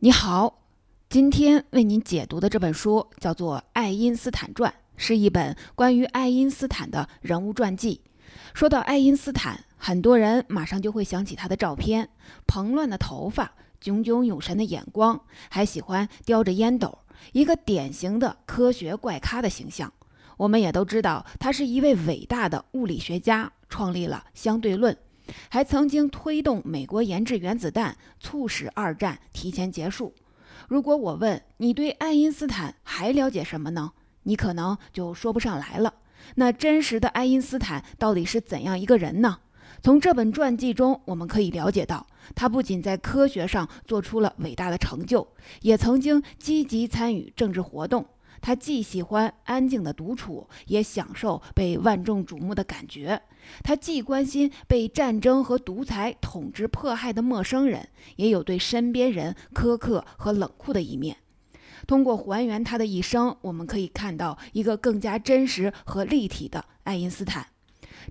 你好，今天为您解读的这本书叫做《爱因斯坦传》，是一本关于爱因斯坦的人物传记。说到爱因斯坦，很多人马上就会想起他的照片：蓬乱的头发，炯炯有神的眼光，还喜欢叼着烟斗，一个典型的科学怪咖的形象。我们也都知道，他是一位伟大的物理学家，创立了相对论。还曾经推动美国研制原子弹，促使二战提前结束。如果我问你对爱因斯坦还了解什么呢？你可能就说不上来了。那真实的爱因斯坦到底是怎样一个人呢？从这本传记中，我们可以了解到，他不仅在科学上做出了伟大的成就，也曾经积极参与政治活动。他既喜欢安静的独处，也享受被万众瞩目的感觉。他既关心被战争和独裁统治迫害的陌生人，也有对身边人苛刻和冷酷的一面。通过还原他的一生，我们可以看到一个更加真实和立体的爱因斯坦。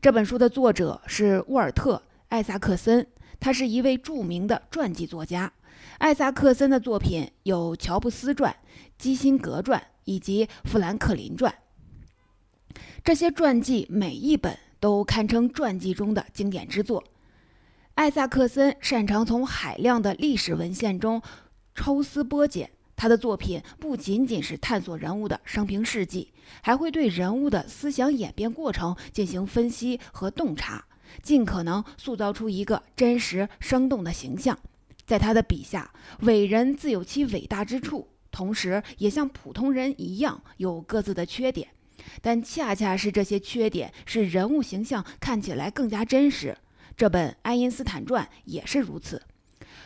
这本书的作者是沃尔特·艾萨克森，他是一位著名的传记作家。艾萨克森的作品有《乔布斯传》《基辛格传》以及《富兰克林传》。这些传记每一本。都堪称传记中的经典之作。艾萨克森擅长从海量的历史文献中抽丝剥茧，他的作品不仅仅是探索人物的生平事迹，还会对人物的思想演变过程进行分析和洞察，尽可能塑造出一个真实生动的形象。在他的笔下，伟人自有其伟大之处，同时也像普通人一样有各自的缺点。但恰恰是这些缺点，使人物形象看起来更加真实。这本《爱因斯坦传》也是如此。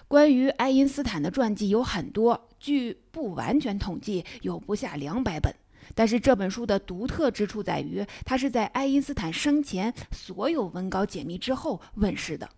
关于爱因斯坦的传记有很多，据不完全统计，有不下两百本。但是这本书的独特之处在于，它是在爱因斯坦生前所有文稿解密之后问世的。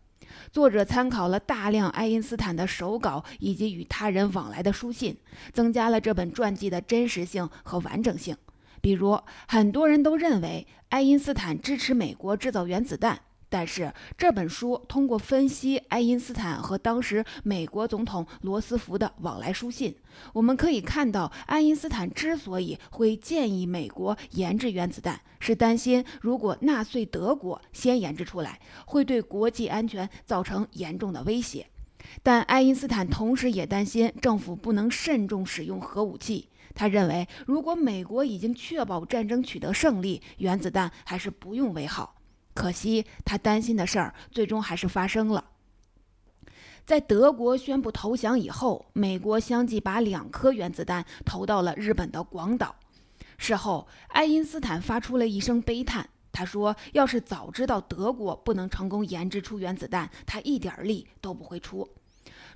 作者参考了大量爱因斯坦的手稿以及与他人往来的书信，增加了这本传记的真实性和完整性。比如，很多人都认为爱因斯坦支持美国制造原子弹，但是这本书通过分析爱因斯坦和当时美国总统罗斯福的往来书信，我们可以看到，爱因斯坦之所以会建议美国研制原子弹，是担心如果纳粹德国先研制出来，会对国际安全造成严重的威胁。但爱因斯坦同时也担心政府不能慎重使用核武器。他认为，如果美国已经确保战争取得胜利，原子弹还是不用为好。可惜，他担心的事儿最终还是发生了。在德国宣布投降以后，美国相继把两颗原子弹投到了日本的广岛。事后，爱因斯坦发出了一声悲叹，他说：“要是早知道德国不能成功研制出原子弹，他一点力都不会出。”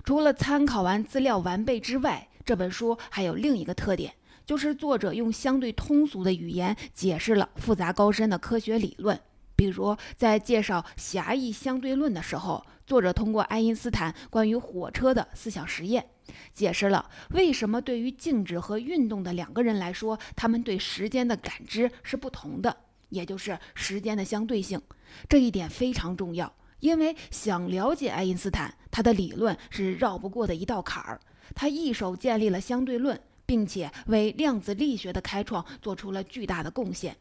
除了参考完资料完备之外，这本书还有另一个特点，就是作者用相对通俗的语言解释了复杂高深的科学理论。比如，在介绍狭义相对论的时候，作者通过爱因斯坦关于火车的思想实验，解释了为什么对于静止和运动的两个人来说，他们对时间的感知是不同的，也就是时间的相对性。这一点非常重要，因为想了解爱因斯坦，他的理论是绕不过的一道坎儿。他一手建立了相对论，并且为量子力学的开创做出了巨大的贡献。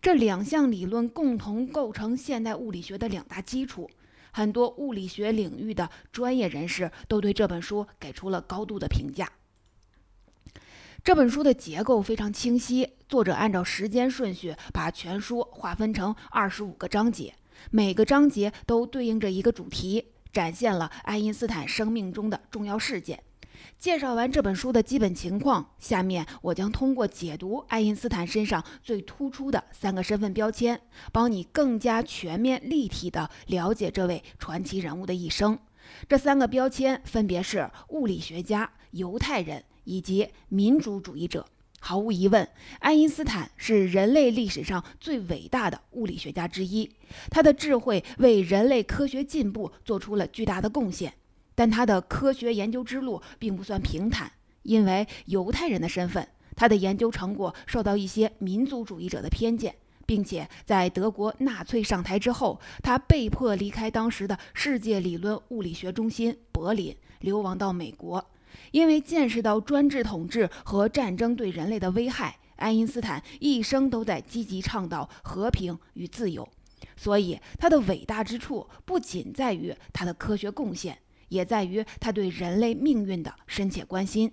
这两项理论共同构成现代物理学的两大基础。很多物理学领域的专业人士都对这本书给出了高度的评价。这本书的结构非常清晰，作者按照时间顺序把全书划分成二十五个章节，每个章节都对应着一个主题，展现了爱因斯坦生命中的重要事件。介绍完这本书的基本情况，下面我将通过解读爱因斯坦身上最突出的三个身份标签，帮你更加全面立体地了解这位传奇人物的一生。这三个标签分别是物理学家、犹太人以及民主主义者。毫无疑问，爱因斯坦是人类历史上最伟大的物理学家之一，他的智慧为人类科学进步做出了巨大的贡献。但他的科学研究之路并不算平坦，因为犹太人的身份，他的研究成果受到一些民族主义者的偏见，并且在德国纳粹上台之后，他被迫离开当时的世界理论物理学中心柏林，流亡到美国。因为见识到专制统治和战争对人类的危害，爱因斯坦一生都在积极倡导和平与自由。所以，他的伟大之处不仅在于他的科学贡献，也在于他对人类命运的深切关心。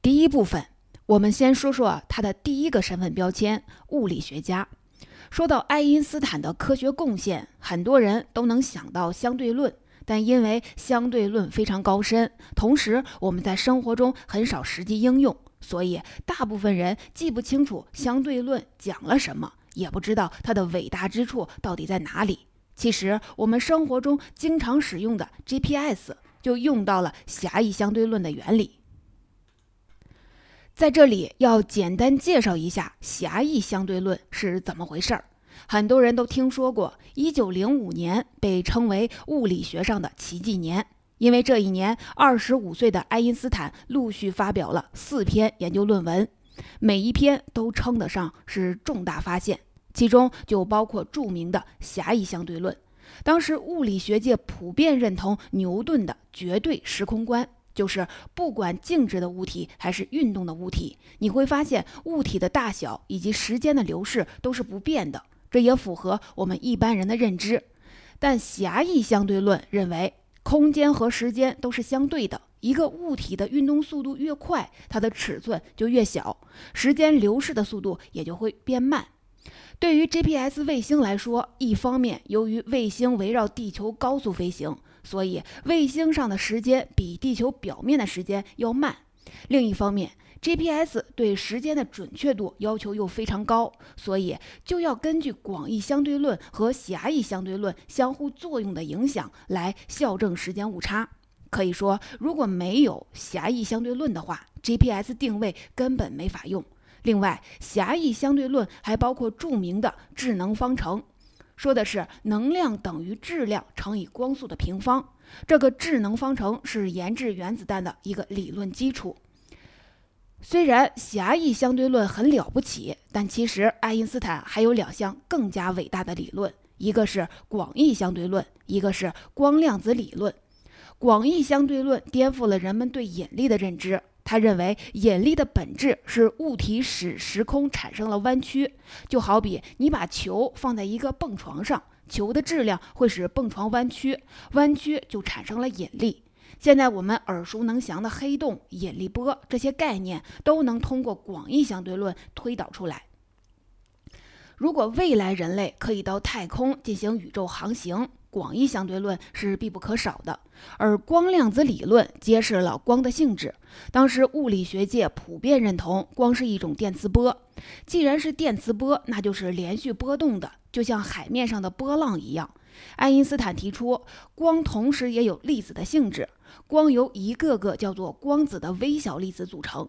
第一部分，我们先说说他的第一个身份标签——物理学家。说到爱因斯坦的科学贡献，很多人都能想到相对论，但因为相对论非常高深，同时我们在生活中很少实际应用，所以大部分人记不清楚相对论讲了什么。也不知道它的伟大之处到底在哪里。其实，我们生活中经常使用的 GPS 就用到了狭义相对论的原理。在这里，要简单介绍一下狭义相对论是怎么回事儿。很多人都听说过，1905年被称为物理学上的奇迹年，因为这一年，25岁的爱因斯坦陆续发表了四篇研究论文，每一篇都称得上是重大发现。其中就包括著名的狭义相对论。当时物理学界普遍认同牛顿的绝对时空观，就是不管静止的物体还是运动的物体，你会发现物体的大小以及时间的流逝都是不变的。这也符合我们一般人的认知。但狭义相对论认为，空间和时间都是相对的。一个物体的运动速度越快，它的尺寸就越小，时间流逝的速度也就会变慢。对于 GPS 卫星来说，一方面由于卫星围绕地球高速飞行，所以卫星上的时间比地球表面的时间要慢；另一方面，GPS 对时间的准确度要求又非常高，所以就要根据广义相对论和狭义相对论相互作用的影响来校正时间误差。可以说，如果没有狭义相对论的话，GPS 定位根本没法用。另外，狭义相对论还包括著名的质能方程，说的是能量等于质量乘以光速的平方。这个质能方程是研制原子弹的一个理论基础。虽然狭义相对论很了不起，但其实爱因斯坦还有两项更加伟大的理论，一个是广义相对论，一个是光量子理论。广义相对论颠覆了人们对引力的认知。他认为引力的本质是物体使时空产生了弯曲，就好比你把球放在一个蹦床上，球的质量会使蹦床弯曲，弯曲就产生了引力。现在我们耳熟能详的黑洞、引力波这些概念都能通过广义相对论推导出来。如果未来人类可以到太空进行宇宙航行，广义相对论是必不可少的，而光量子理论揭示了光的性质。当时物理学界普遍认同光是一种电磁波，既然是电磁波，那就是连续波动的，就像海面上的波浪一样。爱因斯坦提出，光同时也有粒子的性质，光由一个个叫做光子的微小粒子组成。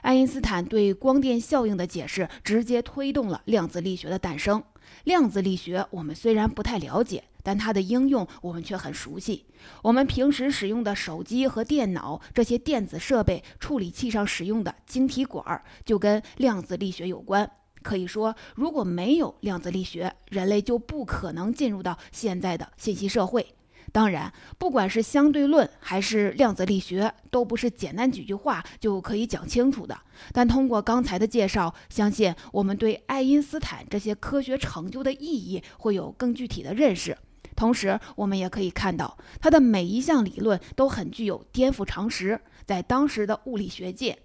爱因斯坦对光电效应的解释，直接推动了量子力学的诞生。量子力学我们虽然不太了解。但它的应用我们却很熟悉。我们平时使用的手机和电脑这些电子设备处理器上使用的晶体管，就跟量子力学有关。可以说，如果没有量子力学，人类就不可能进入到现在的信息社会。当然，不管是相对论还是量子力学，都不是简单几句话就可以讲清楚的。但通过刚才的介绍，相信我们对爱因斯坦这些科学成就的意义会有更具体的认识。同时，我们也可以看到，他的每一项理论都很具有颠覆常识，在当时的物理学界，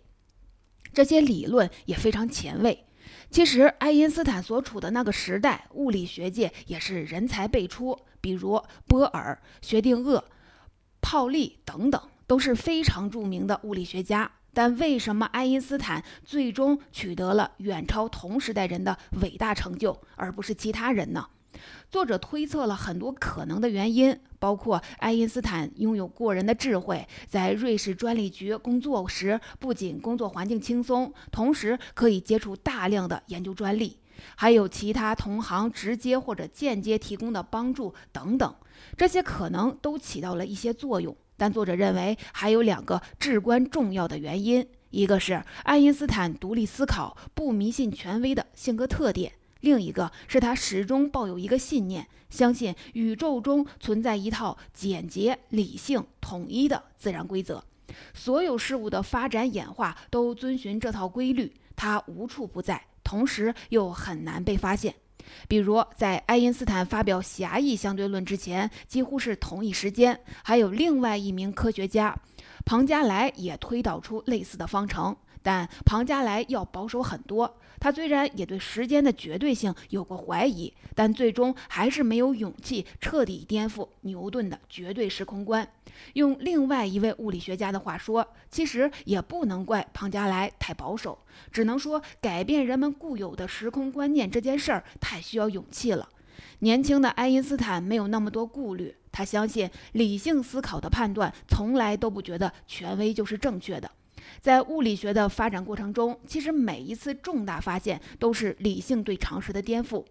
这些理论也非常前卫。其实，爱因斯坦所处的那个时代，物理学界也是人才辈出，比如波尔、薛定谔、泡利等等，都是非常著名的物理学家。但为什么爱因斯坦最终取得了远超同时代人的伟大成就，而不是其他人呢？作者推测了很多可能的原因，包括爱因斯坦拥有过人的智慧，在瑞士专利局工作时，不仅工作环境轻松，同时可以接触大量的研究专利，还有其他同行直接或者间接提供的帮助等等，这些可能都起到了一些作用。但作者认为还有两个至关重要的原因，一个是爱因斯坦独立思考、不迷信权威的性格特点。另一个是他始终抱有一个信念，相信宇宙中存在一套简洁、理性、统一的自然规则，所有事物的发展演化都遵循这套规律，它无处不在，同时又很难被发现。比如，在爱因斯坦发表狭义相对论之前，几乎是同一时间，还有另外一名科学家庞加莱也推导出类似的方程。但庞加莱要保守很多。他虽然也对时间的绝对性有过怀疑，但最终还是没有勇气彻底颠覆牛顿的绝对时空观。用另外一位物理学家的话说，其实也不能怪庞加莱太保守，只能说改变人们固有的时空观念这件事儿太需要勇气了。年轻的爱因斯坦没有那么多顾虑，他相信理性思考的判断从来都不觉得权威就是正确的。在物理学的发展过程中，其实每一次重大发现都是理性对常识的颠覆。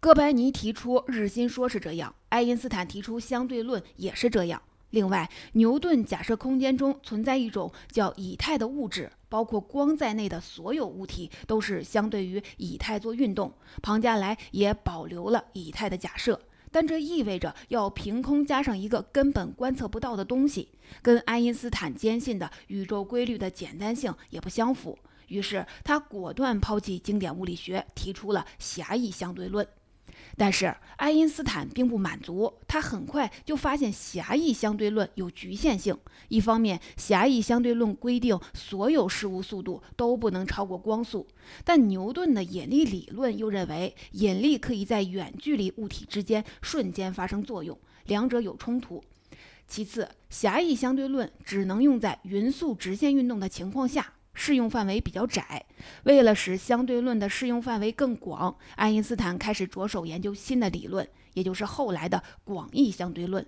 哥白尼提出日心说是这样，爱因斯坦提出相对论也是这样。另外，牛顿假设空间中存在一种叫以太的物质，包括光在内的所有物体都是相对于以太做运动。庞加莱也保留了以太的假设。但这意味着要凭空加上一个根本观测不到的东西，跟爱因斯坦坚信的宇宙规律的简单性也不相符。于是他果断抛弃经典物理学，提出了狭义相对论。但是爱因斯坦并不满足，他很快就发现狭义相对论有局限性。一方面，狭义相对论规定所有事物速度都不能超过光速，但牛顿的引力理论又认为引力可以在远距离物体之间瞬间发生作用，两者有冲突。其次，狭义相对论只能用在匀速直线运动的情况下。适用范围比较窄，为了使相对论的适用范围更广，爱因斯坦开始着手研究新的理论，也就是后来的广义相对论。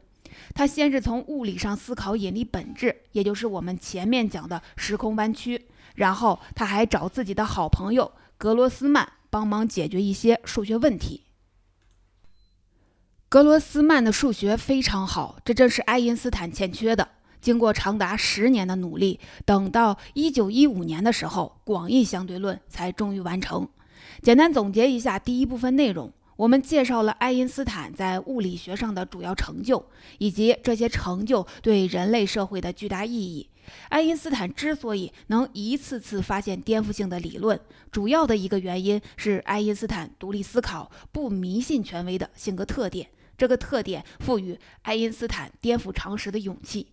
他先是从物理上思考引力本质，也就是我们前面讲的时空弯曲，然后他还找自己的好朋友格罗斯曼帮忙解决一些数学问题。格罗斯曼的数学非常好，这正是爱因斯坦欠缺的。经过长达十年的努力，等到一九一五年的时候，广义相对论才终于完成。简单总结一下第一部分内容，我们介绍了爱因斯坦在物理学上的主要成就，以及这些成就对人类社会的巨大意义。爱因斯坦之所以能一次次发现颠覆性的理论，主要的一个原因是爱因斯坦独立思考、不迷信权威的性格特点。这个特点赋予爱因斯坦颠覆常识的勇气。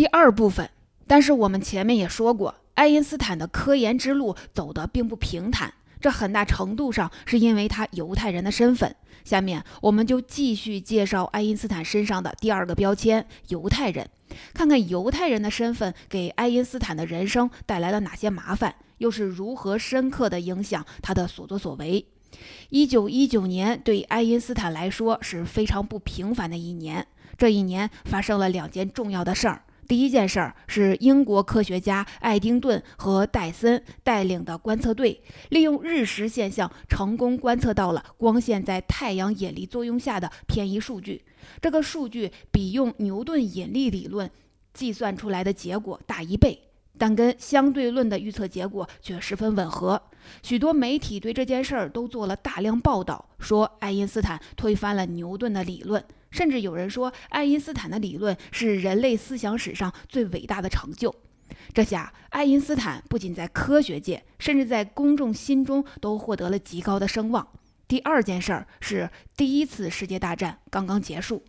第二部分，但是我们前面也说过，爱因斯坦的科研之路走得并不平坦，这很大程度上是因为他犹太人的身份。下面我们就继续介绍爱因斯坦身上的第二个标签——犹太人，看看犹太人的身份给爱因斯坦的人生带来了哪些麻烦，又是如何深刻地影响他的所作所为。一九一九年对爱因斯坦来说是非常不平凡的一年，这一年发生了两件重要的事儿。第一件事儿是英国科学家爱丁顿和戴森带领的观测队，利用日食现象成功观测到了光线在太阳引力作用下的偏移数据。这个数据比用牛顿引力理论计算出来的结果大一倍，但跟相对论的预测结果却十分吻合。许多媒体对这件事儿都做了大量报道，说爱因斯坦推翻了牛顿的理论。甚至有人说，爱因斯坦的理论是人类思想史上最伟大的成就。这下，爱因斯坦不仅在科学界，甚至在公众心中都获得了极高的声望。第二件事儿是，第一次世界大战刚刚结束，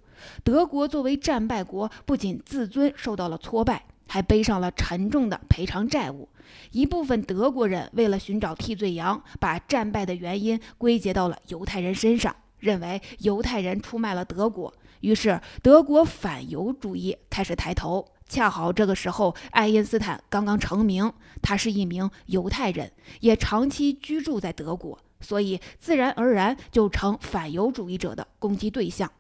德国作为战败国，不仅自尊受到了挫败，还背上了沉重的赔偿债务。一部分德国人为了寻找替罪羊，把战败的原因归结到了犹太人身上。认为犹太人出卖了德国，于是德国反犹主义开始抬头。恰好这个时候，爱因斯坦刚刚成名，他是一名犹太人，也长期居住在德国，所以自然而然就成反犹主义者的攻击对象。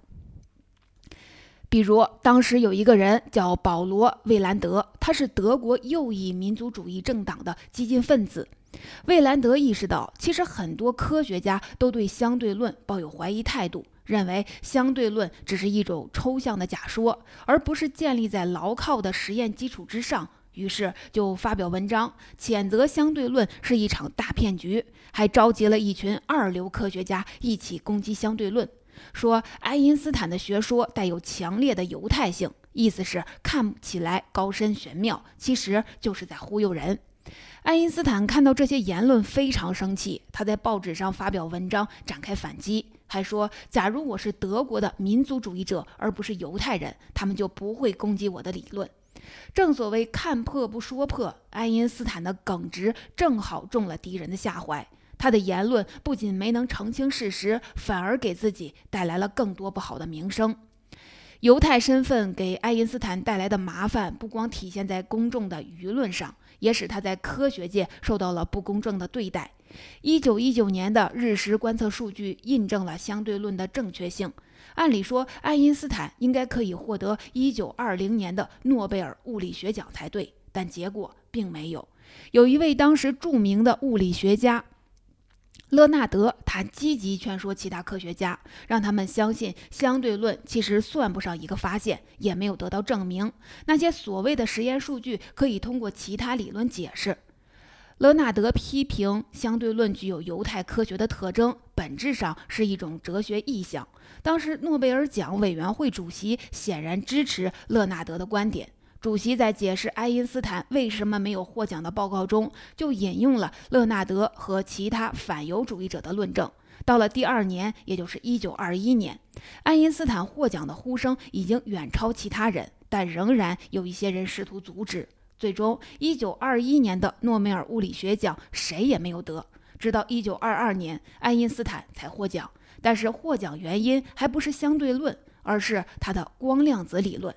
比如，当时有一个人叫保罗·魏兰德，他是德国右翼民族主义政党的激进分子。魏兰德意识到，其实很多科学家都对相对论抱有怀疑态度，认为相对论只是一种抽象的假说，而不是建立在牢靠的实验基础之上。于是就发表文章谴责相对论是一场大骗局，还召集了一群二流科学家一起攻击相对论，说爱因斯坦的学说带有强烈的犹太性，意思是看起来高深玄妙，其实就是在忽悠人。爱因斯坦看到这些言论非常生气，他在报纸上发表文章展开反击，还说：“假如我是德国的民族主义者，而不是犹太人，他们就不会攻击我的理论。”正所谓看破不说破，爱因斯坦的耿直正好中了敌人的下怀。他的言论不仅没能澄清事实，反而给自己带来了更多不好的名声。犹太身份给爱因斯坦带来的麻烦，不光体现在公众的舆论上。也使他在科学界受到了不公正的对待。一九一九年的日食观测数据印证了相对论的正确性。按理说，爱因斯坦应该可以获得一九二零年的诺贝尔物理学奖才对，但结果并没有。有一位当时著名的物理学家。勒纳德，他积极劝说其他科学家，让他们相信相对论其实算不上一个发现，也没有得到证明。那些所谓的实验数据可以通过其他理论解释。勒纳德批评相对论具有犹太科学的特征，本质上是一种哲学意象。当时诺贝尔奖委员会主席显然支持勒纳德的观点。主席在解释爱因斯坦为什么没有获奖的报告中，就引用了勒纳德和其他反犹主义者的论证。到了第二年，也就是1921年，爱因斯坦获奖的呼声已经远超其他人，但仍然有一些人试图阻止。最终，1921年的诺贝尔物理学奖谁也没有得，直到1922年，爱因斯坦才获奖。但是获奖原因还不是相对论，而是他的光量子理论。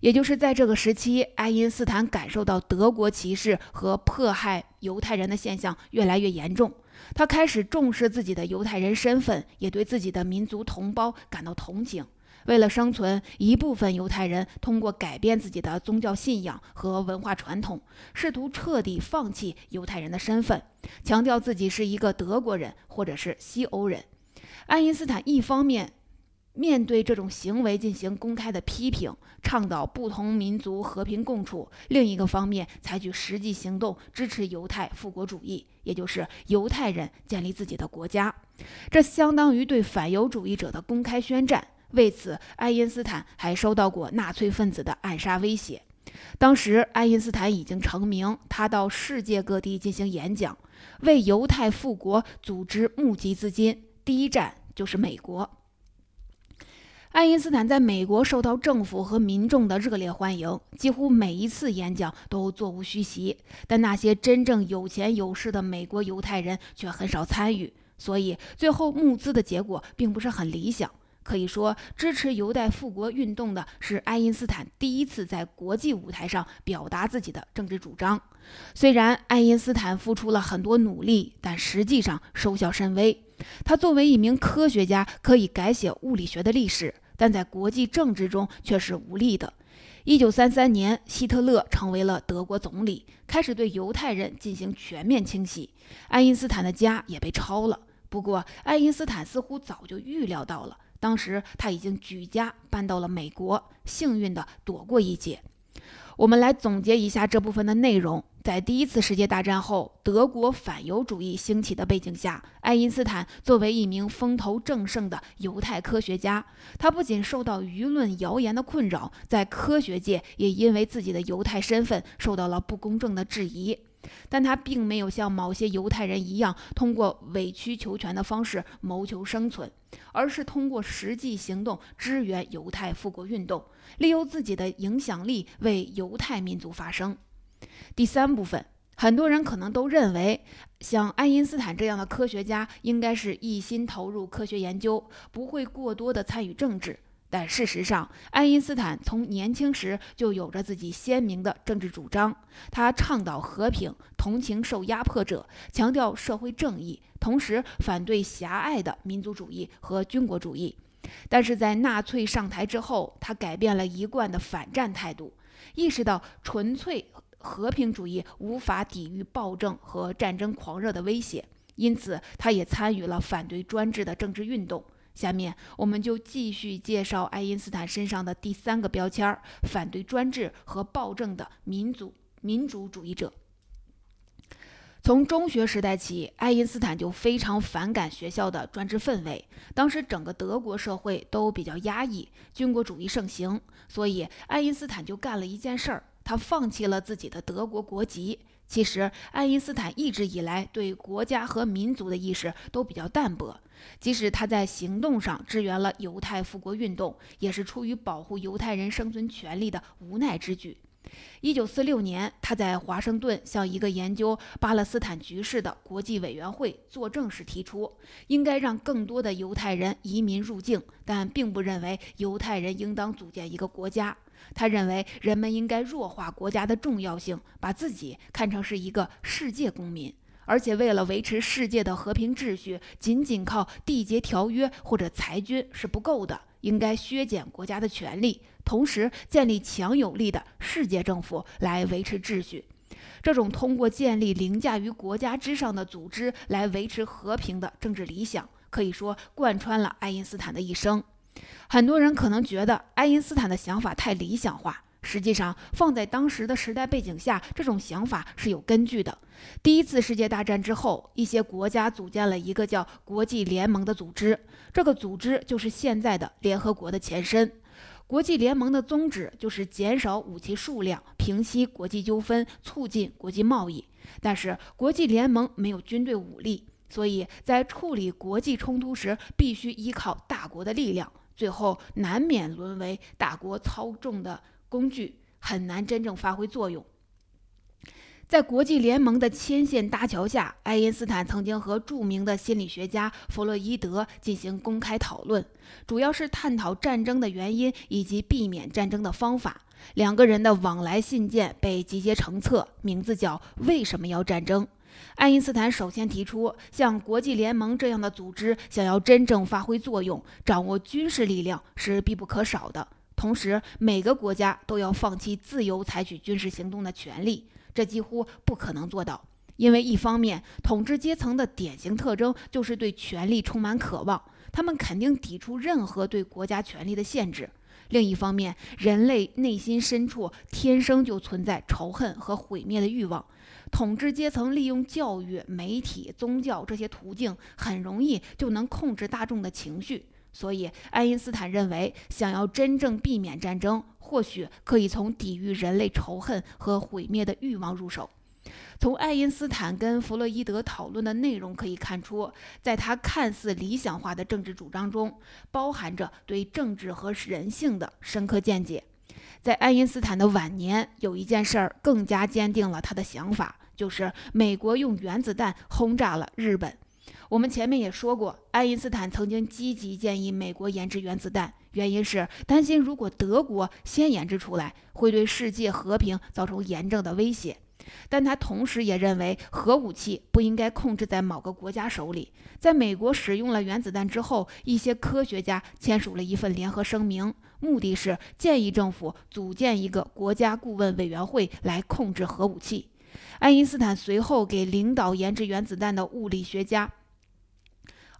也就是在这个时期，爱因斯坦感受到德国歧视和迫害犹太人的现象越来越严重，他开始重视自己的犹太人身份，也对自己的民族同胞感到同情。为了生存，一部分犹太人通过改变自己的宗教信仰和文化传统，试图彻底放弃犹太人的身份，强调自己是一个德国人或者是西欧人。爱因斯坦一方面。面对这种行为进行公开的批评，倡导不同民族和平共处；另一个方面，采取实际行动支持犹太复国主义，也就是犹太人建立自己的国家。这相当于对反犹主义者的公开宣战。为此，爱因斯坦还收到过纳粹分子的暗杀威胁。当时，爱因斯坦已经成名，他到世界各地进行演讲，为犹太复国组织募集资金。第一站就是美国。爱因斯坦在美国受到政府和民众的热烈欢迎，几乎每一次演讲都座无虚席。但那些真正有钱有势的美国犹太人却很少参与，所以最后募资的结果并不是很理想。可以说，支持犹太复国运动的是爱因斯坦第一次在国际舞台上表达自己的政治主张。虽然爱因斯坦付出了很多努力，但实际上收效甚微。他作为一名科学家，可以改写物理学的历史，但在国际政治中却是无力的。一九三三年，希特勒成为了德国总理，开始对犹太人进行全面清洗，爱因斯坦的家也被抄了。不过，爱因斯坦似乎早就预料到了，当时他已经举家搬到了美国，幸运地躲过一劫。我们来总结一下这部分的内容。在第一次世界大战后，德国反犹主义兴起的背景下，爱因斯坦作为一名风头正盛的犹太科学家，他不仅受到舆论谣言的困扰，在科学界也因为自己的犹太身份受到了不公正的质疑。但他并没有像某些犹太人一样，通过委曲求全的方式谋求生存，而是通过实际行动支援犹太复国运动，利用自己的影响力为犹太民族发声。第三部分，很多人可能都认为，像爱因斯坦这样的科学家应该是一心投入科学研究，不会过多的参与政治。但事实上，爱因斯坦从年轻时就有着自己鲜明的政治主张。他倡导和平，同情受压迫者，强调社会正义，同时反对狭隘的民族主义和军国主义。但是在纳粹上台之后，他改变了一贯的反战态度，意识到纯粹和平主义无法抵御暴政和战争狂热的威胁，因此他也参与了反对专制的政治运动。下面我们就继续介绍爱因斯坦身上的第三个标签儿：反对专制和暴政的民族民主主义者。从中学时代起，爱因斯坦就非常反感学校的专制氛围。当时整个德国社会都比较压抑，军国主义盛行，所以爱因斯坦就干了一件事儿，他放弃了自己的德国国籍。其实，爱因斯坦一直以来对国家和民族的意识都比较淡薄，即使他在行动上支援了犹太复国运动，也是出于保护犹太人生存权利的无奈之举。一九四六年，他在华盛顿向一个研究巴勒斯坦局势的国际委员会作证时提出，应该让更多的犹太人移民入境，但并不认为犹太人应当组建一个国家。他认为人们应该弱化国家的重要性，把自己看成是一个世界公民，而且为了维持世界的和平秩序，仅仅靠缔结条约或者裁军是不够的。应该削减国家的权力，同时建立强有力的世界政府来维持秩序。这种通过建立凌驾于国家之上的组织来维持和平的政治理想，可以说贯穿了爱因斯坦的一生。很多人可能觉得爱因斯坦的想法太理想化。实际上，放在当时的时代背景下，这种想法是有根据的。第一次世界大战之后，一些国家组建了一个叫国际联盟的组织，这个组织就是现在的联合国的前身。国际联盟的宗旨就是减少武器数量，平息国际纠纷，促进国际贸易。但是，国际联盟没有军队武力，所以在处理国际冲突时，必须依靠大国的力量，最后难免沦为大国操纵的。工具很难真正发挥作用。在国际联盟的牵线搭桥下，爱因斯坦曾经和著名的心理学家弗洛伊德进行公开讨论，主要是探讨战争的原因以及避免战争的方法。两个人的往来信件被集结成册，名字叫《为什么要战争》。爱因斯坦首先提出，像国际联盟这样的组织，想要真正发挥作用，掌握军事力量是必不可少的。同时，每个国家都要放弃自由采取军事行动的权利，这几乎不可能做到。因为一方面，统治阶层的典型特征就是对权力充满渴望，他们肯定抵触任何对国家权力的限制；另一方面，人类内心深处天生就存在仇恨和毁灭的欲望，统治阶层利用教育、媒体、宗教这些途径，很容易就能控制大众的情绪。所以，爱因斯坦认为，想要真正避免战争，或许可以从抵御人类仇恨和毁灭的欲望入手。从爱因斯坦跟弗洛伊德讨论的内容可以看出，在他看似理想化的政治主张中，包含着对政治和人性的深刻见解。在爱因斯坦的晚年，有一件事儿更加坚定了他的想法，就是美国用原子弹轰炸了日本。我们前面也说过，爱因斯坦曾经积极建议美国研制原子弹，原因是担心如果德国先研制出来，会对世界和平造成严重的威胁。但他同时也认为，核武器不应该控制在某个国家手里。在美国使用了原子弹之后，一些科学家签署了一份联合声明，目的是建议政府组建一个国家顾问委员会来控制核武器。爱因斯坦随后给领导研制原子弹的物理学家。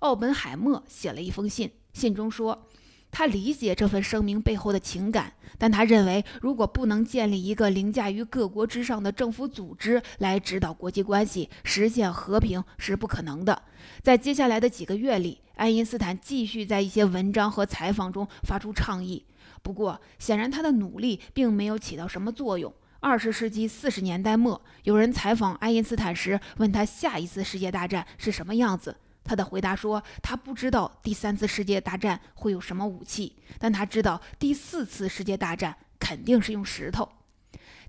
奥本海默写了一封信，信中说，他理解这份声明背后的情感，但他认为，如果不能建立一个凌驾于各国之上的政府组织来指导国际关系，实现和平是不可能的。在接下来的几个月里，爱因斯坦继续在一些文章和采访中发出倡议，不过，显然他的努力并没有起到什么作用。二十世纪四十年代末，有人采访爱因斯坦时，问他下一次世界大战是什么样子。他的回答说：“他不知道第三次世界大战会有什么武器，但他知道第四次世界大战肯定是用石头。”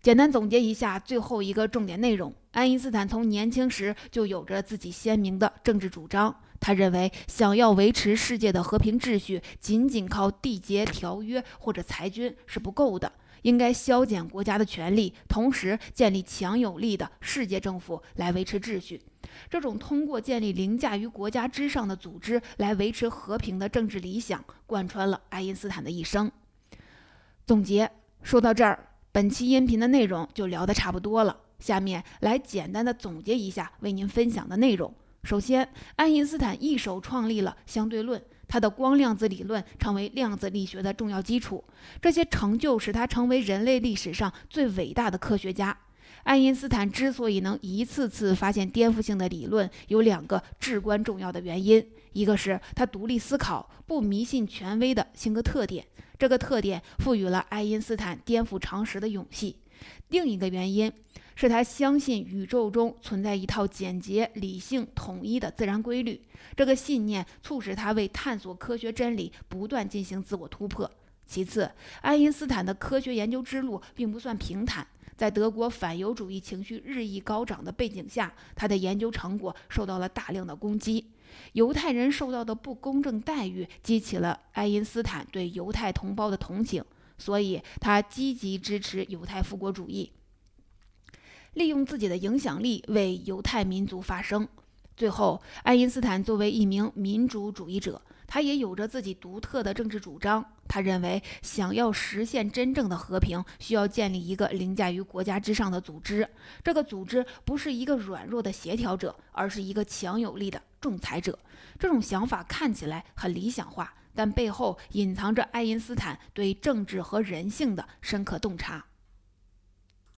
简单总结一下最后一个重点内容：爱因斯坦从年轻时就有着自己鲜明的政治主张。他认为，想要维持世界的和平秩序，仅仅靠缔结条约或者裁军是不够的，应该削减国家的权力，同时建立强有力的世界政府来维持秩序。这种通过建立凌驾于国家之上的组织来维持和平的政治理想，贯穿了爱因斯坦的一生。总结说到这儿，本期音频的内容就聊得差不多了。下面来简单的总结一下为您分享的内容。首先，爱因斯坦一手创立了相对论，他的光量子理论成为量子力学的重要基础。这些成就使他成为人类历史上最伟大的科学家。爱因斯坦之所以能一次次发现颠覆性的理论，有两个至关重要的原因：一个是他独立思考、不迷信权威的性格特点，这个特点赋予了爱因斯坦颠覆常识的勇气；另一个原因是他相信宇宙中存在一套简洁、理性、统一的自然规律。这个信念促使他为探索科学真理不断进行自我突破。其次，爱因斯坦的科学研究之路并不算平坦。在德国反犹主义情绪日益高涨的背景下，他的研究成果受到了大量的攻击。犹太人受到的不公正待遇激起了爱因斯坦对犹太同胞的同情，所以他积极支持犹太复国主义，利用自己的影响力为犹太民族发声。最后，爱因斯坦作为一名民主主义者。他也有着自己独特的政治主张。他认为，想要实现真正的和平，需要建立一个凌驾于国家之上的组织。这个组织不是一个软弱的协调者，而是一个强有力的仲裁者。这种想法看起来很理想化，但背后隐藏着爱因斯坦对政治和人性的深刻洞察。